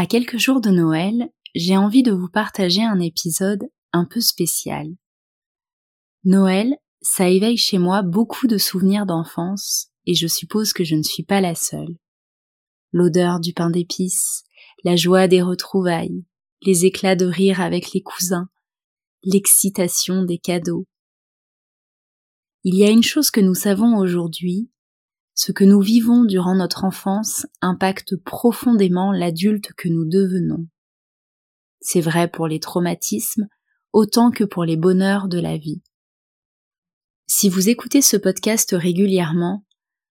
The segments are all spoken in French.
À quelques jours de Noël, j'ai envie de vous partager un épisode un peu spécial. Noël, ça éveille chez moi beaucoup de souvenirs d'enfance, et je suppose que je ne suis pas la seule. L'odeur du pain d'épices, la joie des retrouvailles, les éclats de rire avec les cousins, l'excitation des cadeaux. Il y a une chose que nous savons aujourd'hui, ce que nous vivons durant notre enfance impacte profondément l'adulte que nous devenons. C'est vrai pour les traumatismes autant que pour les bonheurs de la vie. Si vous écoutez ce podcast régulièrement,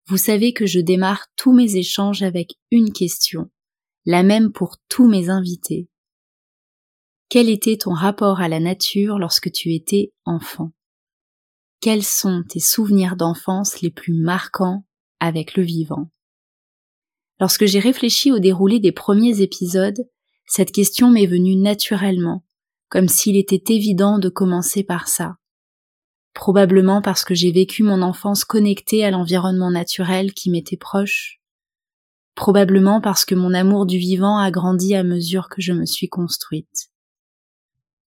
vous savez que je démarre tous mes échanges avec une question, la même pour tous mes invités. Quel était ton rapport à la nature lorsque tu étais enfant? Quels sont tes souvenirs d'enfance les plus marquants avec le vivant. Lorsque j'ai réfléchi au déroulé des premiers épisodes, cette question m'est venue naturellement, comme s'il était évident de commencer par ça. Probablement parce que j'ai vécu mon enfance connectée à l'environnement naturel qui m'était proche. Probablement parce que mon amour du vivant a grandi à mesure que je me suis construite.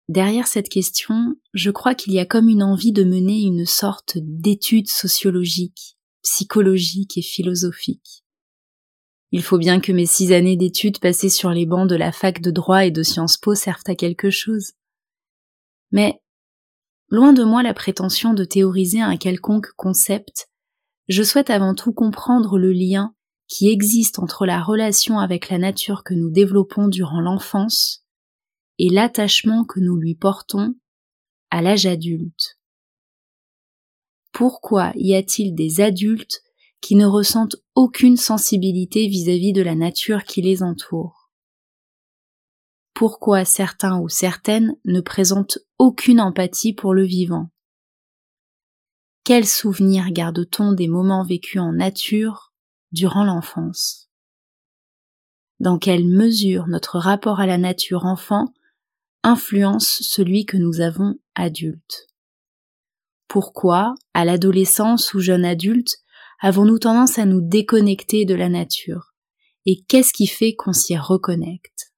Derrière cette question, je crois qu'il y a comme une envie de mener une sorte d'étude sociologique, psychologique et philosophique. Il faut bien que mes six années d'études passées sur les bancs de la fac de droit et de Sciences Po servent à quelque chose. Mais, loin de moi la prétention de théoriser un quelconque concept, je souhaite avant tout comprendre le lien qui existe entre la relation avec la nature que nous développons durant l'enfance et l'attachement que nous lui portons à l'âge adulte. Pourquoi y a-t-il des adultes qui ne ressentent aucune sensibilité vis-à-vis de la nature qui les entoure? Pourquoi certains ou certaines ne présentent aucune empathie pour le vivant? Quels souvenirs garde-t-on des moments vécus en nature durant l'enfance? Dans quelle mesure notre rapport à la nature enfant influence celui que nous avons adulte pourquoi, à l'adolescence ou jeune adulte, avons-nous tendance à nous déconnecter de la nature? Et qu'est-ce qui fait qu'on s'y reconnecte?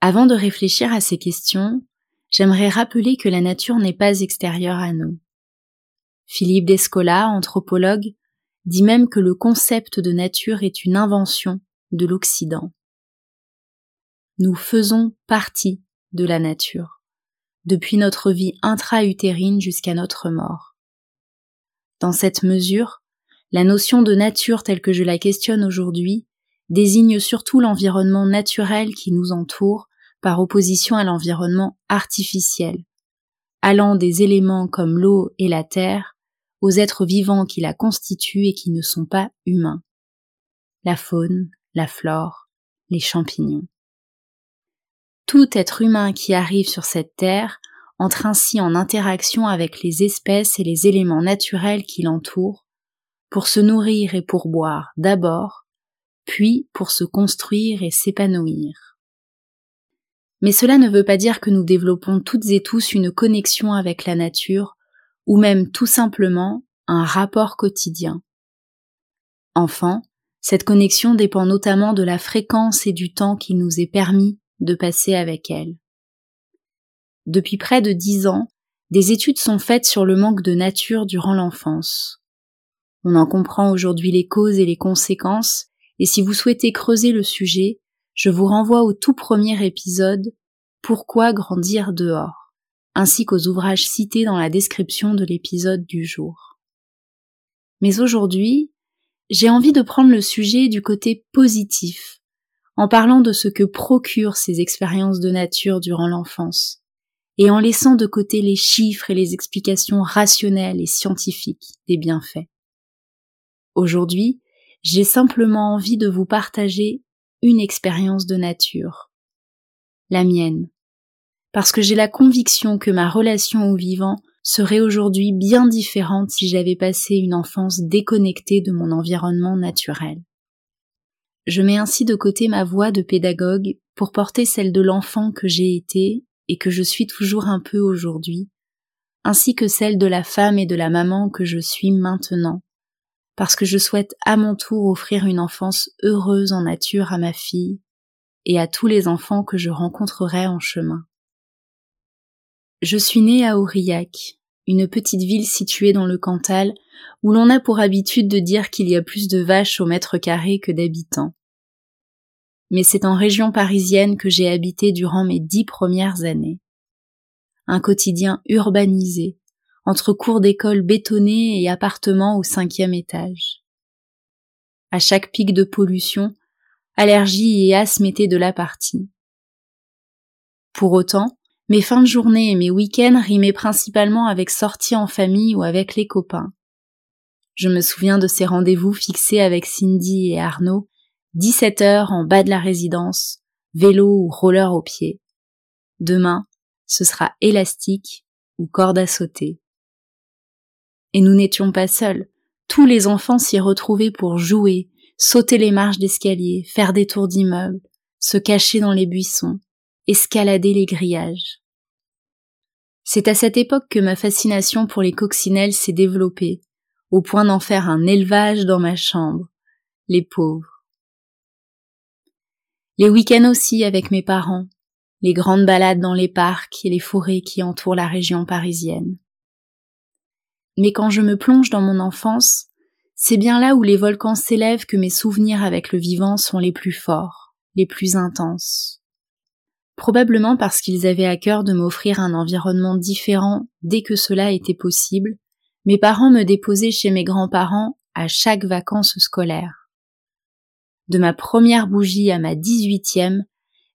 Avant de réfléchir à ces questions, j'aimerais rappeler que la nature n'est pas extérieure à nous. Philippe Descola, anthropologue, dit même que le concept de nature est une invention de l'Occident. Nous faisons partie de la nature depuis notre vie intra-utérine jusqu'à notre mort. Dans cette mesure, la notion de nature telle que je la questionne aujourd'hui désigne surtout l'environnement naturel qui nous entoure par opposition à l'environnement artificiel, allant des éléments comme l'eau et la terre aux êtres vivants qui la constituent et qui ne sont pas humains. La faune, la flore, les champignons. Tout être humain qui arrive sur cette terre entre ainsi en interaction avec les espèces et les éléments naturels qui l'entourent, pour se nourrir et pour boire d'abord, puis pour se construire et s'épanouir. Mais cela ne veut pas dire que nous développons toutes et tous une connexion avec la nature, ou même tout simplement un rapport quotidien. Enfin, cette connexion dépend notamment de la fréquence et du temps qu'il nous est permis de passer avec elle. Depuis près de dix ans, des études sont faites sur le manque de nature durant l'enfance. On en comprend aujourd'hui les causes et les conséquences, et si vous souhaitez creuser le sujet, je vous renvoie au tout premier épisode Pourquoi grandir dehors, ainsi qu'aux ouvrages cités dans la description de l'épisode du jour. Mais aujourd'hui, j'ai envie de prendre le sujet du côté positif, en parlant de ce que procurent ces expériences de nature durant l'enfance, et en laissant de côté les chiffres et les explications rationnelles et scientifiques des bienfaits. Aujourd'hui, j'ai simplement envie de vous partager une expérience de nature, la mienne, parce que j'ai la conviction que ma relation au vivant serait aujourd'hui bien différente si j'avais passé une enfance déconnectée de mon environnement naturel. Je mets ainsi de côté ma voix de pédagogue pour porter celle de l'enfant que j'ai été et que je suis toujours un peu aujourd'hui, ainsi que celle de la femme et de la maman que je suis maintenant, parce que je souhaite à mon tour offrir une enfance heureuse en nature à ma fille et à tous les enfants que je rencontrerai en chemin. Je suis née à Aurillac, une petite ville située dans le Cantal, où l'on a pour habitude de dire qu'il y a plus de vaches au mètre carré que d'habitants. Mais c'est en région parisienne que j'ai habité durant mes dix premières années. Un quotidien urbanisé, entre cours d'école bétonnés et appartements au cinquième étage. À chaque pic de pollution, allergie et asthme étaient de la partie. Pour autant, mes fins de journée et mes week-ends rimaient principalement avec sorties en famille ou avec les copains. Je me souviens de ces rendez-vous fixés avec Cindy et Arnaud, 17 heures en bas de la résidence, vélo ou roller au pied. Demain, ce sera élastique ou corde à sauter. Et nous n'étions pas seuls. Tous les enfants s'y retrouvaient pour jouer, sauter les marches d'escalier, faire des tours d'immeubles, se cacher dans les buissons, escalader les grillages. C'est à cette époque que ma fascination pour les coccinelles s'est développée, au point d'en faire un élevage dans ma chambre. Les pauvres. Les week-ends aussi avec mes parents, les grandes balades dans les parcs et les forêts qui entourent la région parisienne. Mais quand je me plonge dans mon enfance, c'est bien là où les volcans s'élèvent que mes souvenirs avec le vivant sont les plus forts, les plus intenses probablement parce qu'ils avaient à cœur de m'offrir un environnement différent dès que cela était possible, mes parents me déposaient chez mes grands-parents à chaque vacances scolaires. De ma première bougie à ma dix-huitième,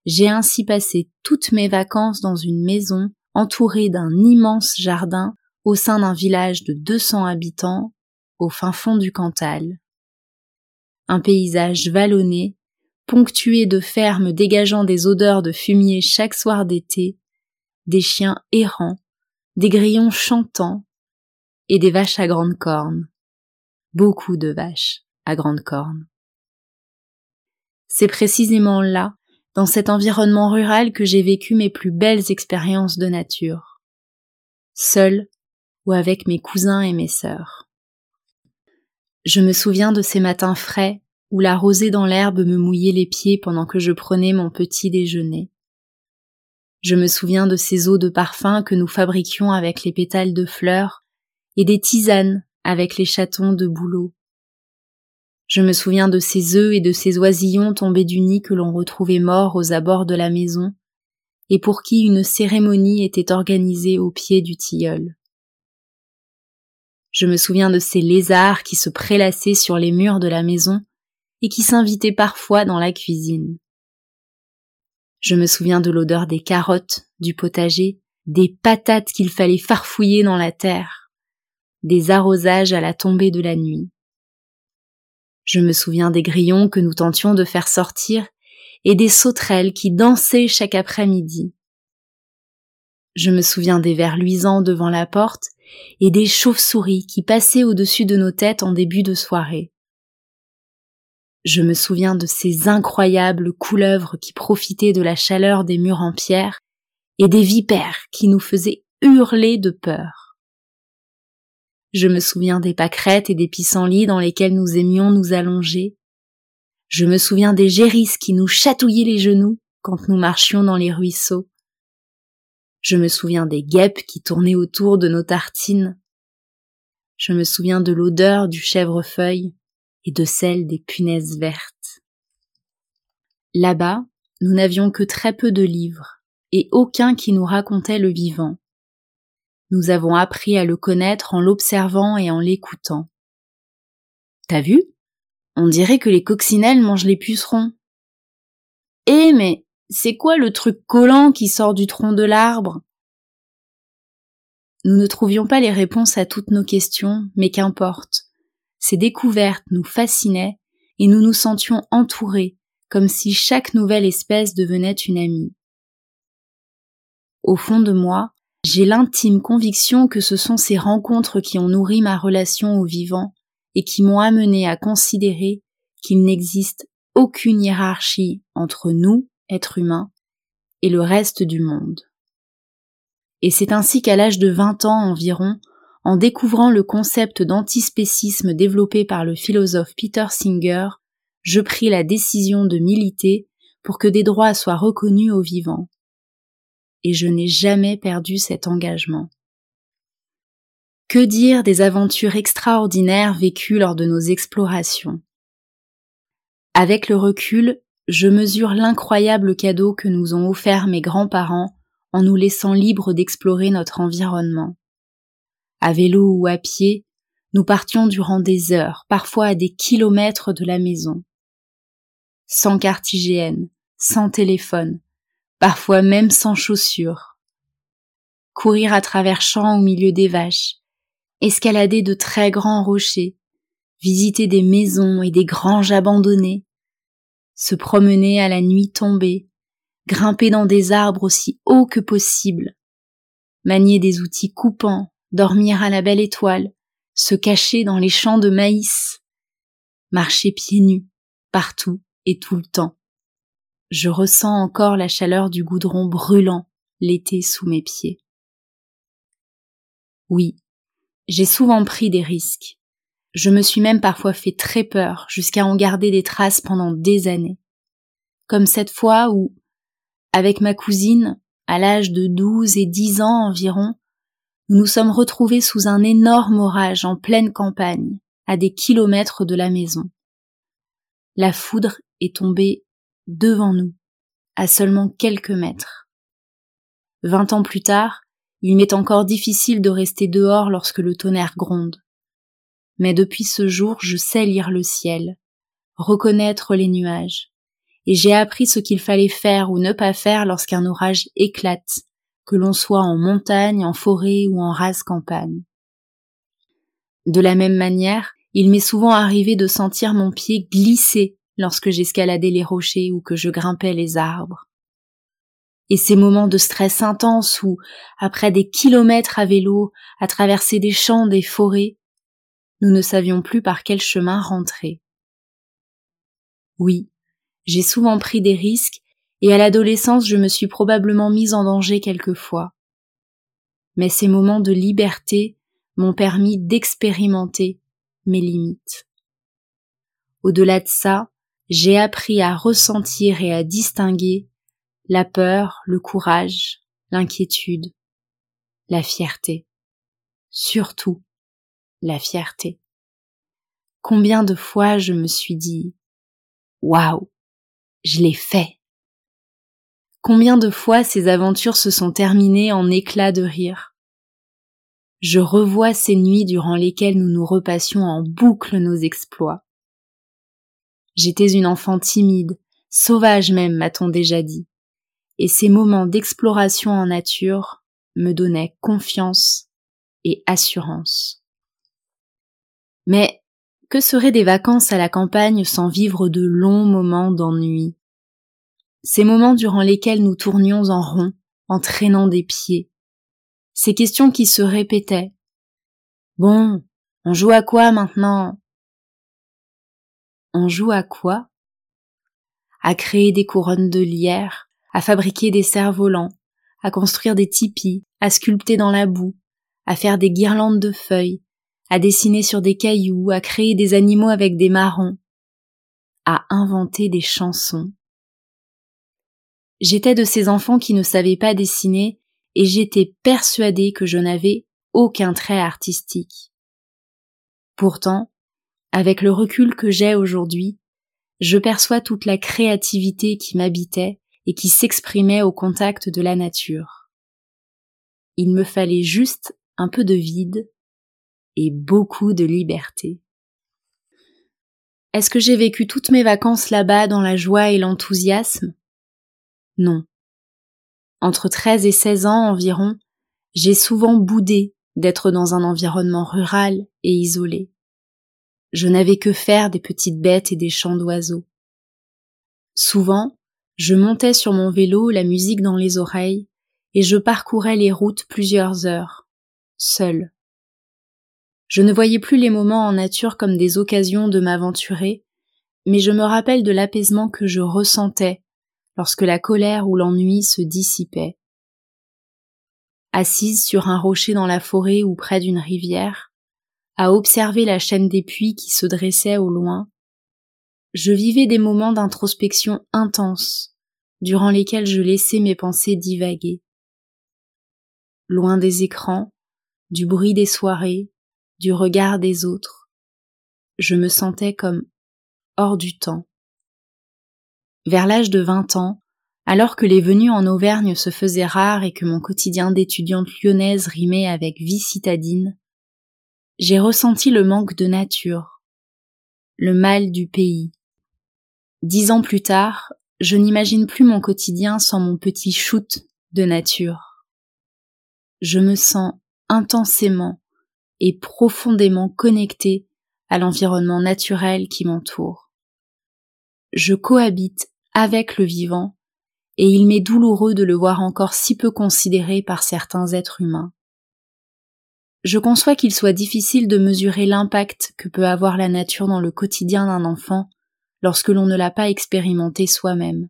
j'ai ainsi passé toutes mes vacances dans une maison entourée d'un immense jardin au sein d'un village de 200 habitants au fin fond du Cantal. Un paysage vallonné ponctué de fermes dégageant des odeurs de fumier chaque soir d'été, des chiens errants, des grillons chantants et des vaches à grandes cornes. Beaucoup de vaches à grandes cornes. C'est précisément là, dans cet environnement rural, que j'ai vécu mes plus belles expériences de nature. Seul ou avec mes cousins et mes sœurs. Je me souviens de ces matins frais où la rosée dans l'herbe me mouillait les pieds pendant que je prenais mon petit déjeuner. Je me souviens de ces eaux de parfum que nous fabriquions avec les pétales de fleurs et des tisanes avec les chatons de bouleau. Je me souviens de ces œufs et de ces oisillons tombés du nid que l'on retrouvait morts aux abords de la maison et pour qui une cérémonie était organisée au pied du tilleul. Je me souviens de ces lézards qui se prélassaient sur les murs de la maison et qui s'invitait parfois dans la cuisine. Je me souviens de l'odeur des carottes, du potager, des patates qu'il fallait farfouiller dans la terre, des arrosages à la tombée de la nuit. Je me souviens des grillons que nous tentions de faire sortir et des sauterelles qui dansaient chaque après-midi. Je me souviens des vers luisants devant la porte et des chauves-souris qui passaient au-dessus de nos têtes en début de soirée. Je me souviens de ces incroyables couleuvres qui profitaient de la chaleur des murs en pierre et des vipères qui nous faisaient hurler de peur. Je me souviens des pâquerettes et des pissenlits dans lesquels nous aimions nous allonger. Je me souviens des gérisses qui nous chatouillaient les genoux quand nous marchions dans les ruisseaux. Je me souviens des guêpes qui tournaient autour de nos tartines. Je me souviens de l'odeur du chèvrefeuille et de celle des punaises vertes. Là-bas, nous n'avions que très peu de livres, et aucun qui nous racontait le vivant. Nous avons appris à le connaître en l'observant et en l'écoutant. T'as vu? On dirait que les coccinelles mangent les pucerons. Eh mais c'est quoi le truc collant qui sort du tronc de l'arbre? Nous ne trouvions pas les réponses à toutes nos questions, mais qu'importe. Ces découvertes nous fascinaient et nous nous sentions entourés, comme si chaque nouvelle espèce devenait une amie. Au fond de moi, j'ai l'intime conviction que ce sont ces rencontres qui ont nourri ma relation au vivant et qui m'ont amené à considérer qu'il n'existe aucune hiérarchie entre nous, êtres humains, et le reste du monde. Et c'est ainsi qu'à l'âge de 20 ans environ, en découvrant le concept d'antispécisme développé par le philosophe Peter Singer, je pris la décision de militer pour que des droits soient reconnus aux vivants. Et je n'ai jamais perdu cet engagement. Que dire des aventures extraordinaires vécues lors de nos explorations? Avec le recul, je mesure l'incroyable cadeau que nous ont offert mes grands-parents en nous laissant libres d'explorer notre environnement. À vélo ou à pied, nous partions durant des heures, parfois à des kilomètres de la maison. Sans carte hygiène, sans téléphone, parfois même sans chaussures. Courir à travers champs au milieu des vaches, escalader de très grands rochers, visiter des maisons et des granges abandonnées, se promener à la nuit tombée, grimper dans des arbres aussi hauts que possible, manier des outils coupants, dormir à la belle étoile, se cacher dans les champs de maïs, marcher pieds nus, partout et tout le temps. Je ressens encore la chaleur du goudron brûlant l'été sous mes pieds. Oui, j'ai souvent pris des risques. Je me suis même parfois fait très peur jusqu'à en garder des traces pendant des années. Comme cette fois où, avec ma cousine, à l'âge de douze et dix ans environ, nous nous sommes retrouvés sous un énorme orage en pleine campagne, à des kilomètres de la maison. La foudre est tombée devant nous, à seulement quelques mètres. Vingt ans plus tard, il m'est encore difficile de rester dehors lorsque le tonnerre gronde. Mais depuis ce jour, je sais lire le ciel, reconnaître les nuages, et j'ai appris ce qu'il fallait faire ou ne pas faire lorsqu'un orage éclate que l'on soit en montagne, en forêt ou en rase campagne. De la même manière, il m'est souvent arrivé de sentir mon pied glisser lorsque j'escaladais les rochers ou que je grimpais les arbres. Et ces moments de stress intense où, après des kilomètres à vélo, à traverser des champs, des forêts, nous ne savions plus par quel chemin rentrer. Oui, j'ai souvent pris des risques et à l'adolescence je me suis probablement mise en danger quelquefois. Mais ces moments de liberté m'ont permis d'expérimenter mes limites. Au-delà de ça, j'ai appris à ressentir et à distinguer la peur, le courage, l'inquiétude, la fierté. Surtout la fierté. Combien de fois je me suis dit Waouh, je l'ai fait. Combien de fois ces aventures se sont terminées en éclats de rire. Je revois ces nuits durant lesquelles nous nous repassions en boucle nos exploits. J'étais une enfant timide, sauvage même, m'a-t-on déjà dit, et ces moments d'exploration en nature me donnaient confiance et assurance. Mais que seraient des vacances à la campagne sans vivre de longs moments d'ennui? Ces moments durant lesquels nous tournions en rond, en traînant des pieds, ces questions qui se répétaient. Bon, on joue à quoi maintenant? On joue à quoi? À créer des couronnes de lierre, à fabriquer des cerfs-volants, à construire des tipis, à sculpter dans la boue, à faire des guirlandes de feuilles, à dessiner sur des cailloux, à créer des animaux avec des marrons, à inventer des chansons, J'étais de ces enfants qui ne savaient pas dessiner et j'étais persuadée que je n'avais aucun trait artistique. Pourtant, avec le recul que j'ai aujourd'hui, je perçois toute la créativité qui m'habitait et qui s'exprimait au contact de la nature. Il me fallait juste un peu de vide et beaucoup de liberté. Est-ce que j'ai vécu toutes mes vacances là-bas dans la joie et l'enthousiasme? Non. Entre 13 et 16 ans environ, j'ai souvent boudé d'être dans un environnement rural et isolé. Je n'avais que faire des petites bêtes et des chants d'oiseaux. Souvent, je montais sur mon vélo, la musique dans les oreilles, et je parcourais les routes plusieurs heures, seul. Je ne voyais plus les moments en nature comme des occasions de m'aventurer, mais je me rappelle de l'apaisement que je ressentais lorsque la colère ou l'ennui se dissipaient. Assise sur un rocher dans la forêt ou près d'une rivière, à observer la chaîne des puits qui se dressait au loin, je vivais des moments d'introspection intense, durant lesquels je laissais mes pensées divaguer. Loin des écrans, du bruit des soirées, du regard des autres, je me sentais comme hors du temps. Vers l'âge de vingt ans, alors que les venues en Auvergne se faisaient rares et que mon quotidien d'étudiante lyonnaise rimait avec vie citadine, j'ai ressenti le manque de nature, le mal du pays. Dix ans plus tard, je n'imagine plus mon quotidien sans mon petit shoot de nature. Je me sens intensément et profondément connecté à l'environnement naturel qui m'entoure. Je cohabite avec le vivant et il m'est douloureux de le voir encore si peu considéré par certains êtres humains. Je conçois qu'il soit difficile de mesurer l'impact que peut avoir la nature dans le quotidien d'un enfant lorsque l'on ne l'a pas expérimenté soi-même,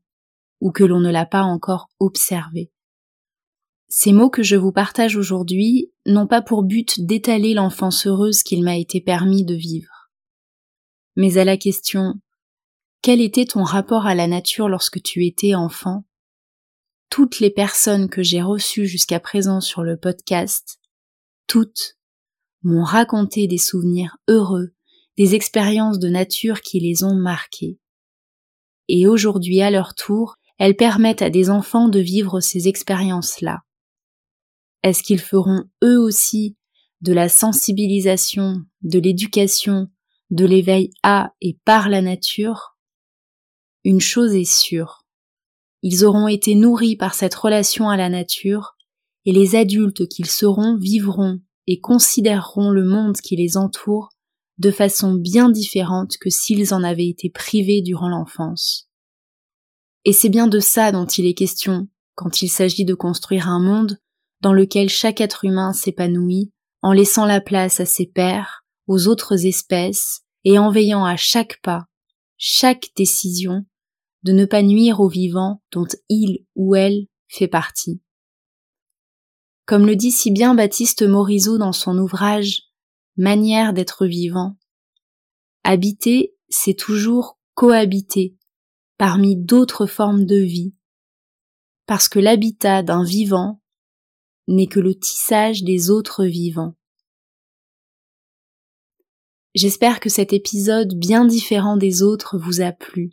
ou que l'on ne l'a pas encore observé. Ces mots que je vous partage aujourd'hui n'ont pas pour but d'étaler l'enfance heureuse qu'il m'a été permis de vivre. Mais à la question quel était ton rapport à la nature lorsque tu étais enfant? Toutes les personnes que j'ai reçues jusqu'à présent sur le podcast toutes m'ont raconté des souvenirs heureux, des expériences de nature qui les ont marquées. Et aujourd'hui, à leur tour, elles permettent à des enfants de vivre ces expériences-là. Est-ce qu'ils feront eux aussi de la sensibilisation, de l'éducation, de l'éveil à et par la nature? Une chose est sûre. Ils auront été nourris par cette relation à la nature et les adultes qu'ils seront vivront et considéreront le monde qui les entoure de façon bien différente que s'ils en avaient été privés durant l'enfance. Et c'est bien de ça dont il est question quand il s'agit de construire un monde dans lequel chaque être humain s'épanouit en laissant la place à ses pairs, aux autres espèces, et en veillant à chaque pas, chaque décision, de ne pas nuire aux vivants dont il ou elle fait partie. Comme le dit si bien Baptiste Morisot dans son ouvrage Manière d'être vivant, habiter, c'est toujours cohabiter parmi d'autres formes de vie, parce que l'habitat d'un vivant n'est que le tissage des autres vivants. J'espère que cet épisode bien différent des autres vous a plu.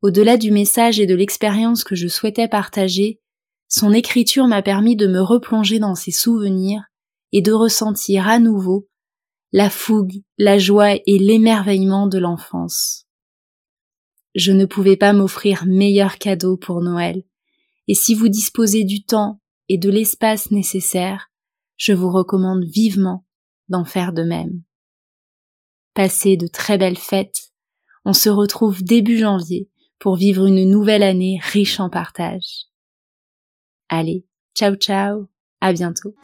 Au-delà du message et de l'expérience que je souhaitais partager, son écriture m'a permis de me replonger dans ses souvenirs et de ressentir à nouveau la fougue, la joie et l'émerveillement de l'enfance. Je ne pouvais pas m'offrir meilleur cadeau pour Noël, et si vous disposez du temps et de l'espace nécessaires, je vous recommande vivement d'en faire de même. Passez de très belles fêtes, on se retrouve début janvier pour vivre une nouvelle année riche en partage. Allez, ciao ciao, à bientôt.